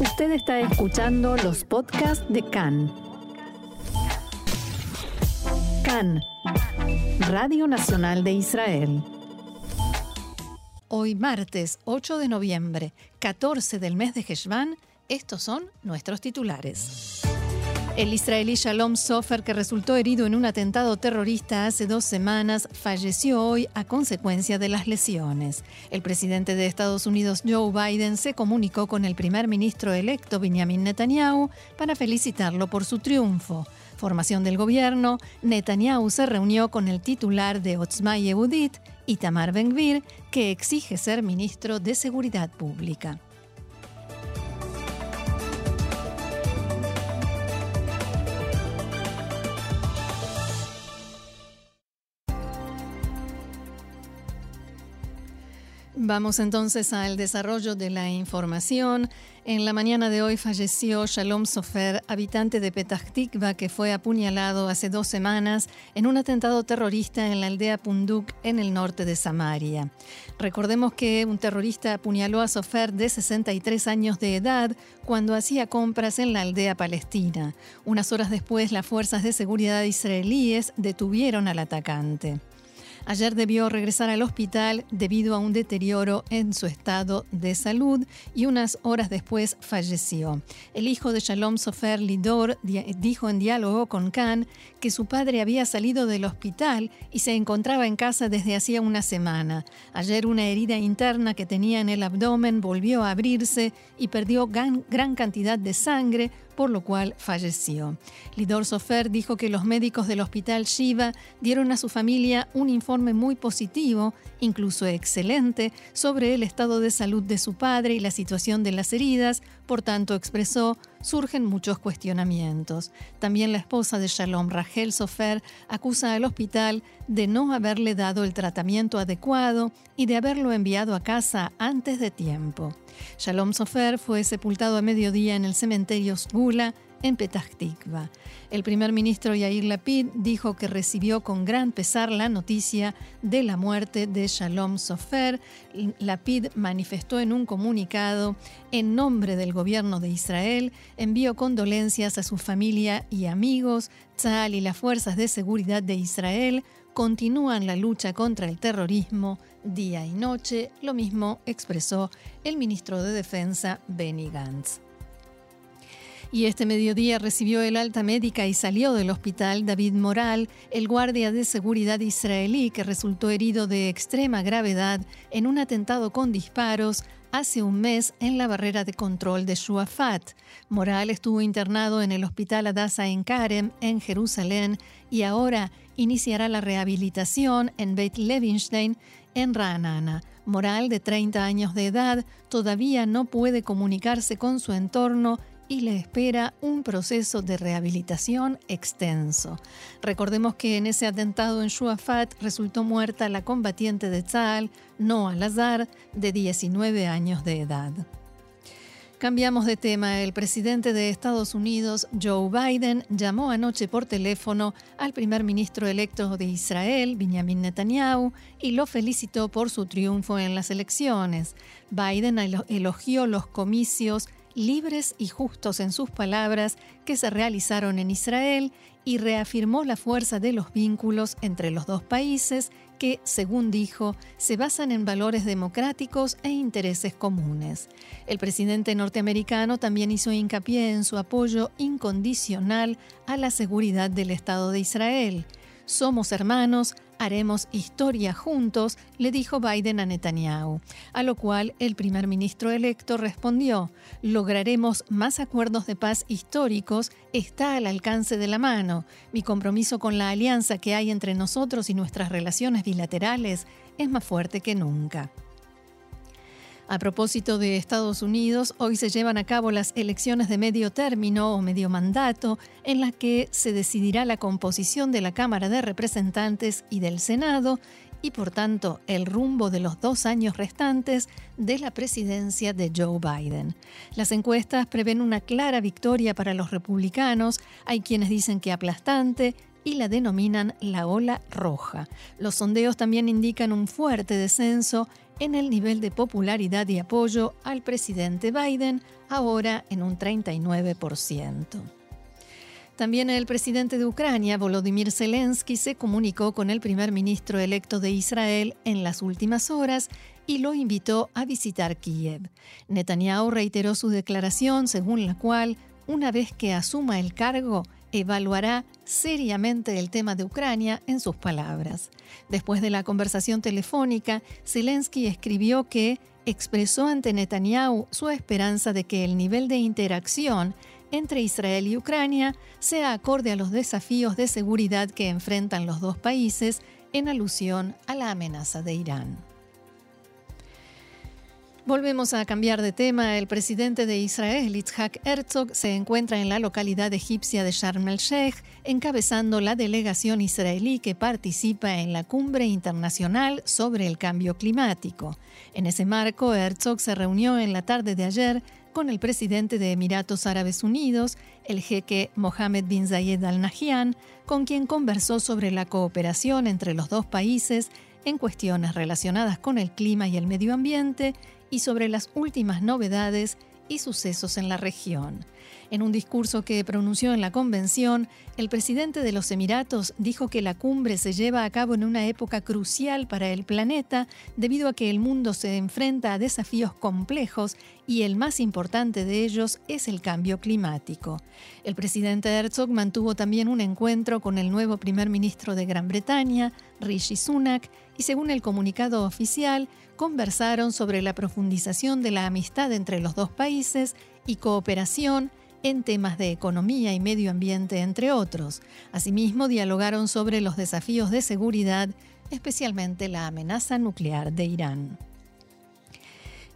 Usted está escuchando los podcasts de CAN. CAN, Radio Nacional de Israel. Hoy martes 8 de noviembre, 14 del mes de Heshvan, estos son nuestros titulares. El israelí Shalom Sofer, que resultó herido en un atentado terrorista hace dos semanas, falleció hoy a consecuencia de las lesiones. El presidente de Estados Unidos, Joe Biden, se comunicó con el primer ministro electo, Benjamin Netanyahu, para felicitarlo por su triunfo. Formación del gobierno, Netanyahu se reunió con el titular de Otzma Yehudit, Itamar Ben-Gvir, que exige ser ministro de Seguridad Pública. Vamos entonces al desarrollo de la información. En la mañana de hoy falleció Shalom Sofer, habitante de Petah Tikva, que fue apuñalado hace dos semanas en un atentado terrorista en la aldea Punduk, en el norte de Samaria. Recordemos que un terrorista apuñaló a Sofer de 63 años de edad cuando hacía compras en la aldea palestina. Unas horas después, las fuerzas de seguridad israelíes detuvieron al atacante. Ayer debió regresar al hospital debido a un deterioro en su estado de salud y unas horas después falleció. El hijo de Shalom Sofer Lidor dijo en diálogo con Khan que su padre había salido del hospital y se encontraba en casa desde hacía una semana. Ayer una herida interna que tenía en el abdomen volvió a abrirse y perdió gran, gran cantidad de sangre, por lo cual falleció. Lidor Sofer dijo que los médicos del hospital Shiva dieron a su familia un informe muy positivo, incluso excelente, sobre el estado de salud de su padre y la situación de las heridas, por tanto expresó surgen muchos cuestionamientos. También la esposa de Shalom, Rachel Sofer, acusa al hospital de no haberle dado el tratamiento adecuado y de haberlo enviado a casa antes de tiempo. Shalom Sofer fue sepultado a mediodía en el cementerio Sgula en Petah Tikva. El primer ministro Yair Lapid dijo que recibió con gran pesar la noticia de la muerte de Shalom Sofer. Lapid manifestó en un comunicado en nombre del gobierno de Israel, envió condolencias a su familia y amigos. Tzal y las fuerzas de seguridad de Israel continúan la lucha contra el terrorismo día y noche. Lo mismo expresó el ministro de Defensa Benny Gantz. Y este mediodía recibió el alta médica y salió del hospital David Moral, el guardia de seguridad israelí que resultó herido de extrema gravedad en un atentado con disparos hace un mes en la barrera de control de Shuafat. Moral estuvo internado en el hospital Adasa en Karem, en Jerusalén, y ahora iniciará la rehabilitación en Beit Levinstein, en Ra'anana. Moral, de 30 años de edad, todavía no puede comunicarse con su entorno y le espera un proceso de rehabilitación extenso. Recordemos que en ese atentado en Shuafat resultó muerta la combatiente de Tzal, Noah Lazar, de 19 años de edad. Cambiamos de tema. El presidente de Estados Unidos, Joe Biden, llamó anoche por teléfono al primer ministro electo de Israel, Benjamin Netanyahu, y lo felicitó por su triunfo en las elecciones. Biden elogió los comicios libres y justos en sus palabras que se realizaron en Israel y reafirmó la fuerza de los vínculos entre los dos países que, según dijo, se basan en valores democráticos e intereses comunes. El presidente norteamericano también hizo hincapié en su apoyo incondicional a la seguridad del Estado de Israel. Somos hermanos, haremos historia juntos, le dijo Biden a Netanyahu, a lo cual el primer ministro electo respondió, lograremos más acuerdos de paz históricos, está al alcance de la mano. Mi compromiso con la alianza que hay entre nosotros y nuestras relaciones bilaterales es más fuerte que nunca. A propósito de Estados Unidos, hoy se llevan a cabo las elecciones de medio término o medio mandato, en las que se decidirá la composición de la Cámara de Representantes y del Senado y por tanto el rumbo de los dos años restantes de la presidencia de Joe Biden. Las encuestas prevén una clara victoria para los republicanos, hay quienes dicen que aplastante, y la denominan la ola roja. Los sondeos también indican un fuerte descenso en el nivel de popularidad y apoyo al presidente Biden, ahora en un 39%. También el presidente de Ucrania, Volodymyr Zelensky, se comunicó con el primer ministro electo de Israel en las últimas horas y lo invitó a visitar Kiev. Netanyahu reiteró su declaración según la cual, una vez que asuma el cargo, evaluará seriamente el tema de Ucrania en sus palabras. Después de la conversación telefónica, Zelensky escribió que expresó ante Netanyahu su esperanza de que el nivel de interacción entre Israel y Ucrania sea acorde a los desafíos de seguridad que enfrentan los dos países en alusión a la amenaza de Irán. Volvemos a cambiar de tema. El presidente de Israel, Itzhak Herzog, se encuentra en la localidad egipcia de Sharm el-Sheikh, encabezando la delegación israelí que participa en la cumbre internacional sobre el cambio climático. En ese marco, Herzog se reunió en la tarde de ayer con el presidente de Emiratos Árabes Unidos, el jeque Mohammed bin Zayed Al Nahyan, con quien conversó sobre la cooperación entre los dos países en cuestiones relacionadas con el clima y el medio ambiente y sobre las últimas novedades y sucesos en la región. En un discurso que pronunció en la convención, el presidente de los Emiratos dijo que la cumbre se lleva a cabo en una época crucial para el planeta debido a que el mundo se enfrenta a desafíos complejos y el más importante de ellos es el cambio climático. El presidente Herzog mantuvo también un encuentro con el nuevo primer ministro de Gran Bretaña, Rishi Sunak, y según el comunicado oficial, conversaron sobre la profundización de la amistad entre los dos países y cooperación en temas de economía y medio ambiente, entre otros. Asimismo, dialogaron sobre los desafíos de seguridad, especialmente la amenaza nuclear de Irán.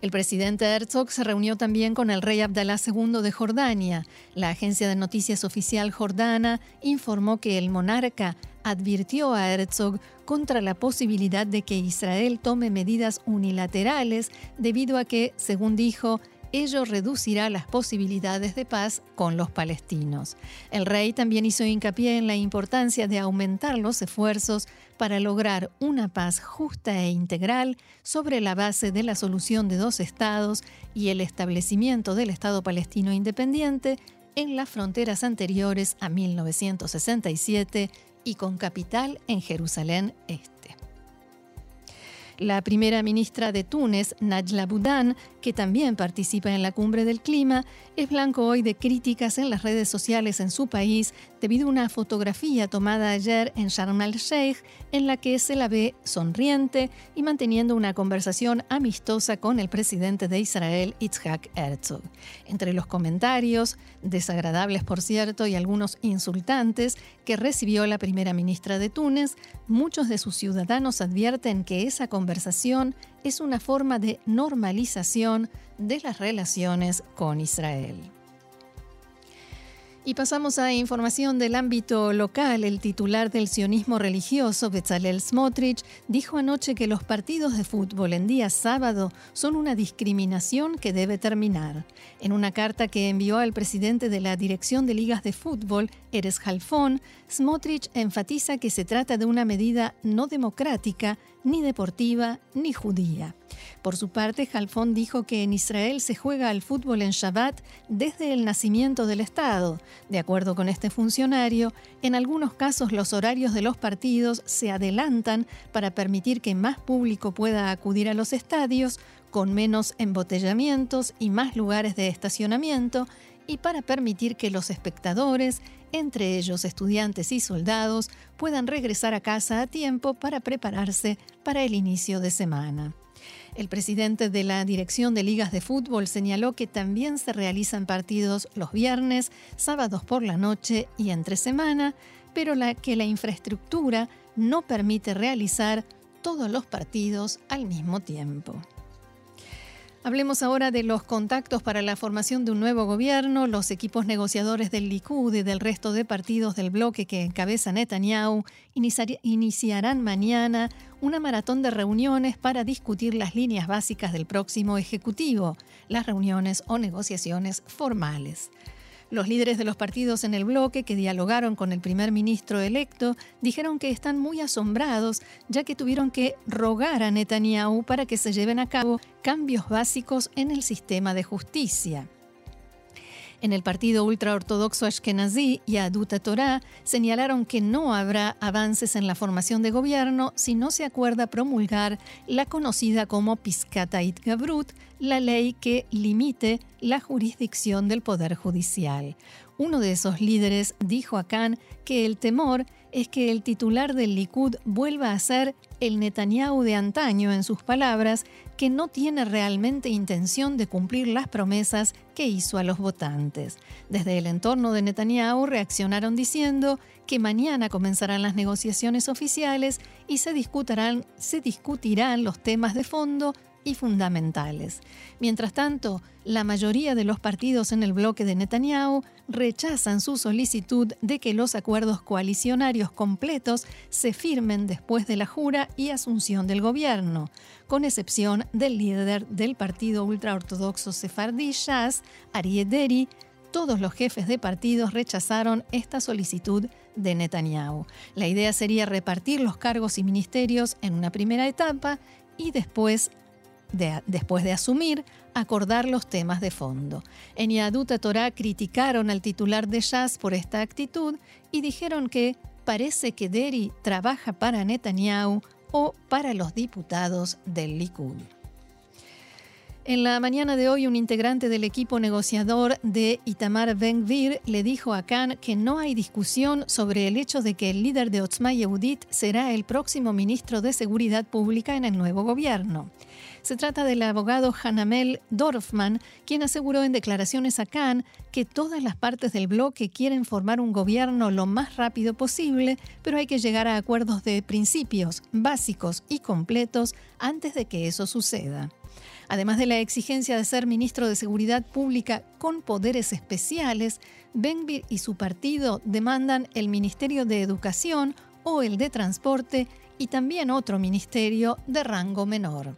El presidente Herzog se reunió también con el rey Abdalá II de Jordania. La agencia de noticias oficial jordana informó que el monarca advirtió a Herzog contra la posibilidad de que Israel tome medidas unilaterales debido a que, según dijo, ello reducirá las posibilidades de paz con los palestinos. El rey también hizo hincapié en la importancia de aumentar los esfuerzos para lograr una paz justa e integral sobre la base de la solución de dos estados y el establecimiento del Estado palestino independiente en las fronteras anteriores a 1967 y con capital en Jerusalén Este. La primera ministra de Túnez, Najla Boudin, que también participa en la cumbre del clima, es blanco hoy de críticas en las redes sociales en su país debido a una fotografía tomada ayer en Sharm el-Sheikh en la que se la ve sonriente y manteniendo una conversación amistosa con el presidente de Israel, Itzhak Herzog. Entre los comentarios, desagradables por cierto y algunos insultantes, que recibió la primera ministra de Túnez, muchos de sus ciudadanos advierten que esa conversación es una forma de normalización de las relaciones con Israel. Y pasamos a información del ámbito local. El titular del sionismo religioso, Bezalel Smotrich, dijo anoche que los partidos de fútbol en día sábado son una discriminación que debe terminar. En una carta que envió al presidente de la Dirección de Ligas de Fútbol, Eres Halfón, Smotrich enfatiza que se trata de una medida no democrática, ni deportiva, ni judía. Por su parte, Halfon dijo que en Israel se juega al fútbol en Shabbat desde el nacimiento del Estado. De acuerdo con este funcionario, en algunos casos los horarios de los partidos se adelantan para permitir que más público pueda acudir a los estadios, con menos embotellamientos y más lugares de estacionamiento, y para permitir que los espectadores, entre ellos estudiantes y soldados, puedan regresar a casa a tiempo para prepararse para el inicio de semana. El presidente de la Dirección de Ligas de Fútbol señaló que también se realizan partidos los viernes, sábados por la noche y entre semana, pero que la infraestructura no permite realizar todos los partidos al mismo tiempo. Hablemos ahora de los contactos para la formación de un nuevo gobierno. Los equipos negociadores del Likud y del resto de partidos del bloque que encabeza Netanyahu iniciarán mañana una maratón de reuniones para discutir las líneas básicas del próximo Ejecutivo, las reuniones o negociaciones formales. Los líderes de los partidos en el bloque que dialogaron con el primer ministro electo dijeron que están muy asombrados ya que tuvieron que rogar a Netanyahu para que se lleven a cabo cambios básicos en el sistema de justicia. En el partido ultraortodoxo Ashkenazi y Aduta Torah señalaron que no habrá avances en la formación de gobierno si no se acuerda promulgar la conocida como Piskatait Gabrut, la ley que limite la jurisdicción del Poder Judicial. Uno de esos líderes dijo a Khan que el temor es que el titular del Likud vuelva a ser el Netanyahu de antaño, en sus palabras, que no tiene realmente intención de cumplir las promesas que hizo a los votantes. Desde el entorno de Netanyahu reaccionaron diciendo que mañana comenzarán las negociaciones oficiales y se discutirán, se discutirán los temas de fondo y fundamentales. Mientras tanto, la mayoría de los partidos en el bloque de Netanyahu rechazan su solicitud de que los acuerdos coalicionarios completos se firmen después de la jura y asunción del gobierno, con excepción del líder del partido ultraortodoxo sefardí Shas, Arieh Deri, todos los jefes de partidos rechazaron esta solicitud de Netanyahu. La idea sería repartir los cargos y ministerios en una primera etapa y después después de asumir, acordar los temas de fondo. En Yaduta Torah criticaron al titular de Jazz por esta actitud y dijeron que parece que Deri trabaja para Netanyahu o para los diputados del Likud. En la mañana de hoy, un integrante del equipo negociador de Itamar Ben-Gvir le dijo a Khan que no hay discusión sobre el hecho de que el líder de Otzma Yehudit será el próximo ministro de Seguridad Pública en el nuevo gobierno. Se trata del abogado Hanamel Dorfman, quien aseguró en declaraciones a Khan que todas las partes del bloque quieren formar un gobierno lo más rápido posible, pero hay que llegar a acuerdos de principios básicos y completos antes de que eso suceda. Además de la exigencia de ser ministro de Seguridad Pública con poderes especiales, Benvir y su partido demandan el Ministerio de Educación o el de Transporte y también otro ministerio de rango menor.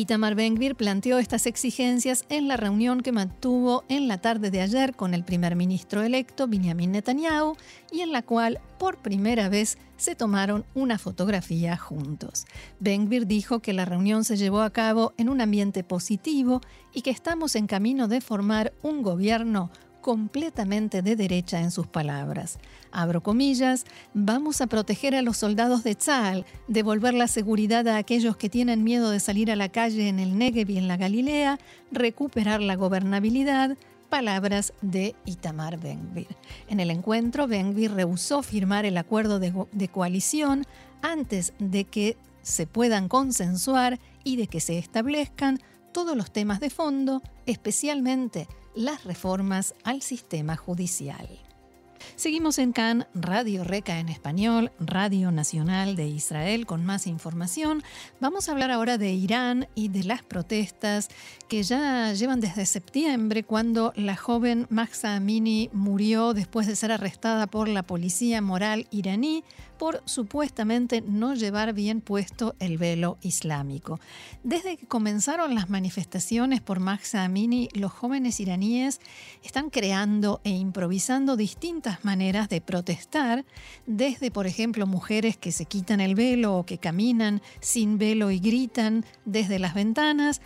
Itamar Ben-Gvir planteó estas exigencias en la reunión que mantuvo en la tarde de ayer con el primer ministro electo Benjamin Netanyahu y en la cual por primera vez se tomaron una fotografía juntos. Ben-Gvir dijo que la reunión se llevó a cabo en un ambiente positivo y que estamos en camino de formar un gobierno completamente de derecha en sus palabras. Abro comillas, vamos a proteger a los soldados de Tzal, devolver la seguridad a aquellos que tienen miedo de salir a la calle en el Negev y en la Galilea, recuperar la gobernabilidad, palabras de Itamar Benvir. En el encuentro, Benvir rehusó firmar el acuerdo de, de coalición antes de que se puedan consensuar y de que se establezcan todos los temas de fondo, especialmente las reformas al sistema judicial. Seguimos en CAN, Radio Reca en español, Radio Nacional de Israel, con más información. Vamos a hablar ahora de Irán y de las protestas que ya llevan desde septiembre, cuando la joven Mahsa Amini murió después de ser arrestada por la policía moral iraní por supuestamente no llevar bien puesto el velo islámico. Desde que comenzaron las manifestaciones por Mahsa Amini, los jóvenes iraníes están creando e improvisando distintas maneras de protestar, desde, por ejemplo, mujeres que se quitan el velo o que caminan sin velo y gritan desde las ventanas,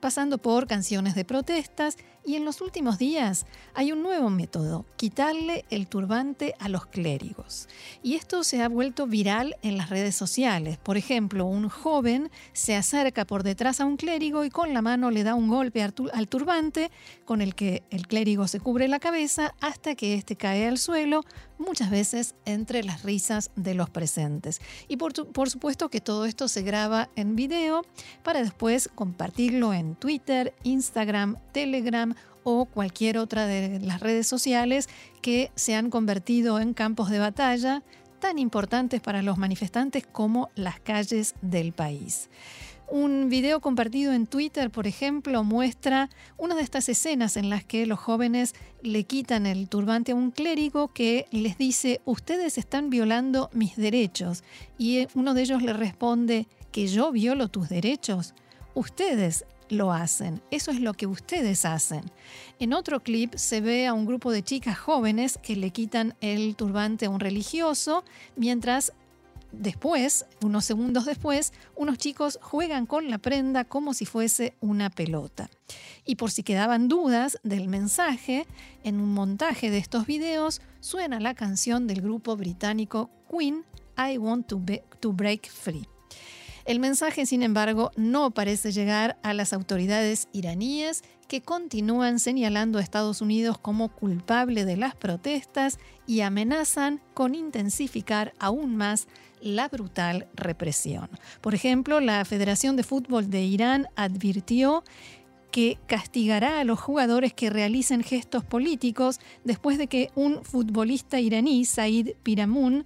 pasando por canciones de protestas y en los últimos días hay un nuevo método, quitarle el turbante a los clérigos. Y esto se ha vuelto viral en las redes sociales. Por ejemplo, un joven se acerca por detrás a un clérigo y con la mano le da un golpe al turbante con el que el clérigo se cubre la cabeza hasta que éste cae al suelo, muchas veces entre las risas de los presentes. Y por, por, supuesto que todo esto se graba en video para después compartirlo en Twitter, Instagram, Telegram o cualquier otra de las redes sociales que se han convertido en campos de batalla tan importantes para los manifestantes como las calles del país. Un video compartido en Twitter, por ejemplo, muestra una de estas escenas en las que los jóvenes le quitan el turbante a un clérigo que les dice, ustedes están violando mis derechos. Y uno de ellos le responde, que yo violo tus derechos. Ustedes lo hacen. Eso es lo que ustedes hacen. En otro clip se ve a un grupo de chicas jóvenes que le quitan el turbante a un religioso, mientras después, unos segundos después, unos chicos juegan con la prenda como si fuese una pelota. Y por si quedaban dudas del mensaje, en un montaje de estos videos suena la canción del grupo británico Queen, I Want to, to Break Free. El mensaje, sin embargo, no parece llegar a las autoridades iraníes que continúan señalando a Estados Unidos como culpable de las protestas y amenazan con intensificar aún más la brutal represión. Por ejemplo, la Federación de Fútbol de Irán advirtió que castigará a los jugadores que realicen gestos políticos después de que un futbolista iraní, Said Piramun,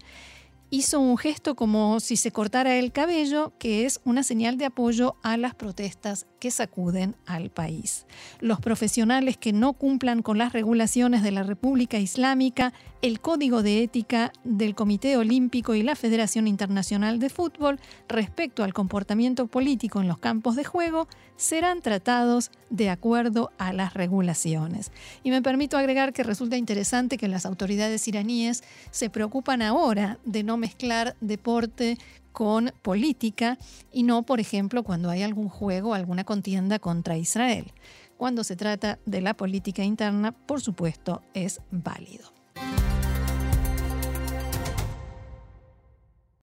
hizo un gesto como si se cortara el cabello, que es una señal de apoyo a las protestas que sacuden al país. Los profesionales que no cumplan con las regulaciones de la República Islámica, el Código de Ética del Comité Olímpico y la Federación Internacional de Fútbol respecto al comportamiento político en los campos de juego serán tratados de acuerdo a las regulaciones. Y me permito agregar que resulta interesante que las autoridades iraníes se preocupan ahora de no mezclar deporte con política y no, por ejemplo, cuando hay algún juego, alguna contienda contra Israel. Cuando se trata de la política interna, por supuesto, es válido.